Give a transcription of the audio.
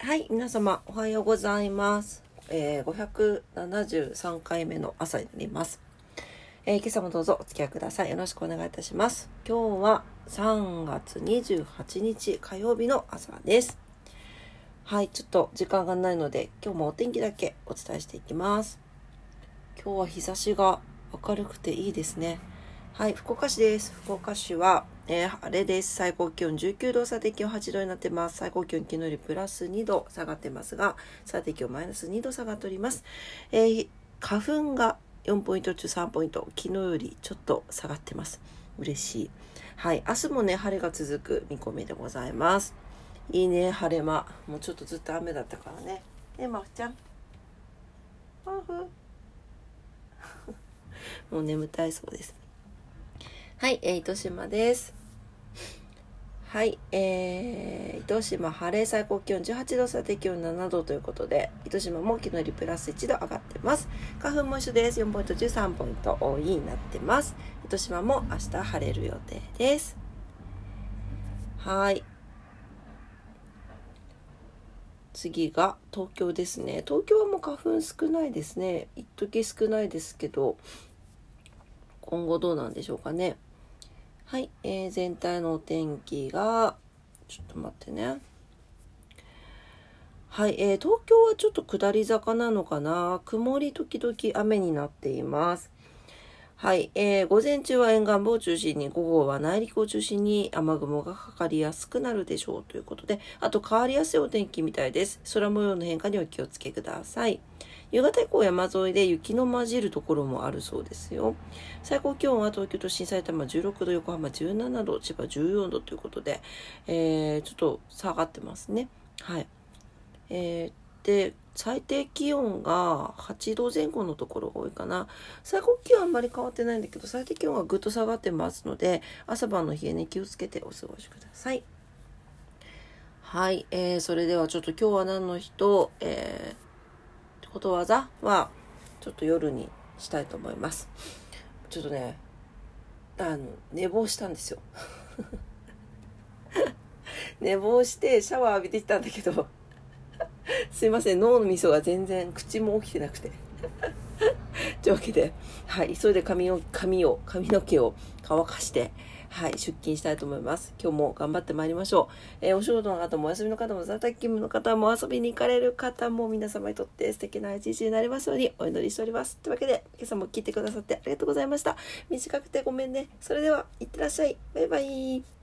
はい、皆様おはようございます。えー、573回目の朝になります。えー今朝もどうぞお付き合いください。よろしくお願いいたします。今日は3月28日火曜日の朝です。はい、ちょっと時間がないので、今日もお天気だけお伝えしていきます。今日は日差しが明るくていいですね。はい、福岡市です。福岡市は、えー晴れです。最高気温19度、最低気温8度になってます。最高気温昨日よりプラス2度下がってますが、最低気温マイナス2度下がっております。えー花粉が4ポイント中3ポイント、昨日よりちょっと下がってます。嬉しい。はい、明日もね、晴れが続く見込みでございます。いいね、晴れ間。もうちょっとずっと雨だったからね。ね、まふちゃん。まふ。もう眠たいそうです。はい、えー、糸島です。はい、えー、糸島晴れ最高気温18度、最低気温7度ということで、糸島も昨日よりプラス1度上がってます。花粉も一緒です。4ポイント中3ポイント多いになってます。糸島も明日晴れる予定です。はい。次が東京ですね。東京はもう花粉少ないですね。一時少ないですけど、今後どうなんでしょうかね。はい、えー全体のお天気が、ちょっと待ってね。はい、えー東京はちょっと下り坂なのかな？曇り時々雨になっています。はい、えー午前中は沿岸部を中心に、午後は内陸を中心に雨雲がかかりやすくなるでしょうということで、あと変わりやすいお天気みたいです。空模様の変化にお気をつけください。夕方以降山沿いで雪の混じるところもあるそうですよ。最高気温は東京都心埼玉16度、横浜17度、千葉14度ということで、えーちょっと下がってますね。はい。えーで、最低気温が8度前後のところが多いかな。最高気温はあんまり変わってないんだけど、最低気温はぐっと下がってますので、朝晩の冷えに気をつけてお過ごしください。はい。えーそれではちょっと今日は何の日と、えーことわざはちょっと夜にしたいと思います。ちょっとね、あの、寝坊したんですよ。寝坊してシャワー浴びてきたんだけど、すいません、脳の味噌が全然口も起きてなくて。というわけで、はい、急いで髪を、髪を、髪の毛を乾かして、はい、出勤したいと思います。今日も頑張ってまいりましょう。えーお仕事の方もお休みの方も在宅勤務の方も遊びに行かれる方も皆様にとって素敵な一日になりますようにお祈りしております。というわけで、今朝も聞いてくださってありがとうございました。短くてごめんね。それでは、いってらっしゃい。バイバイ。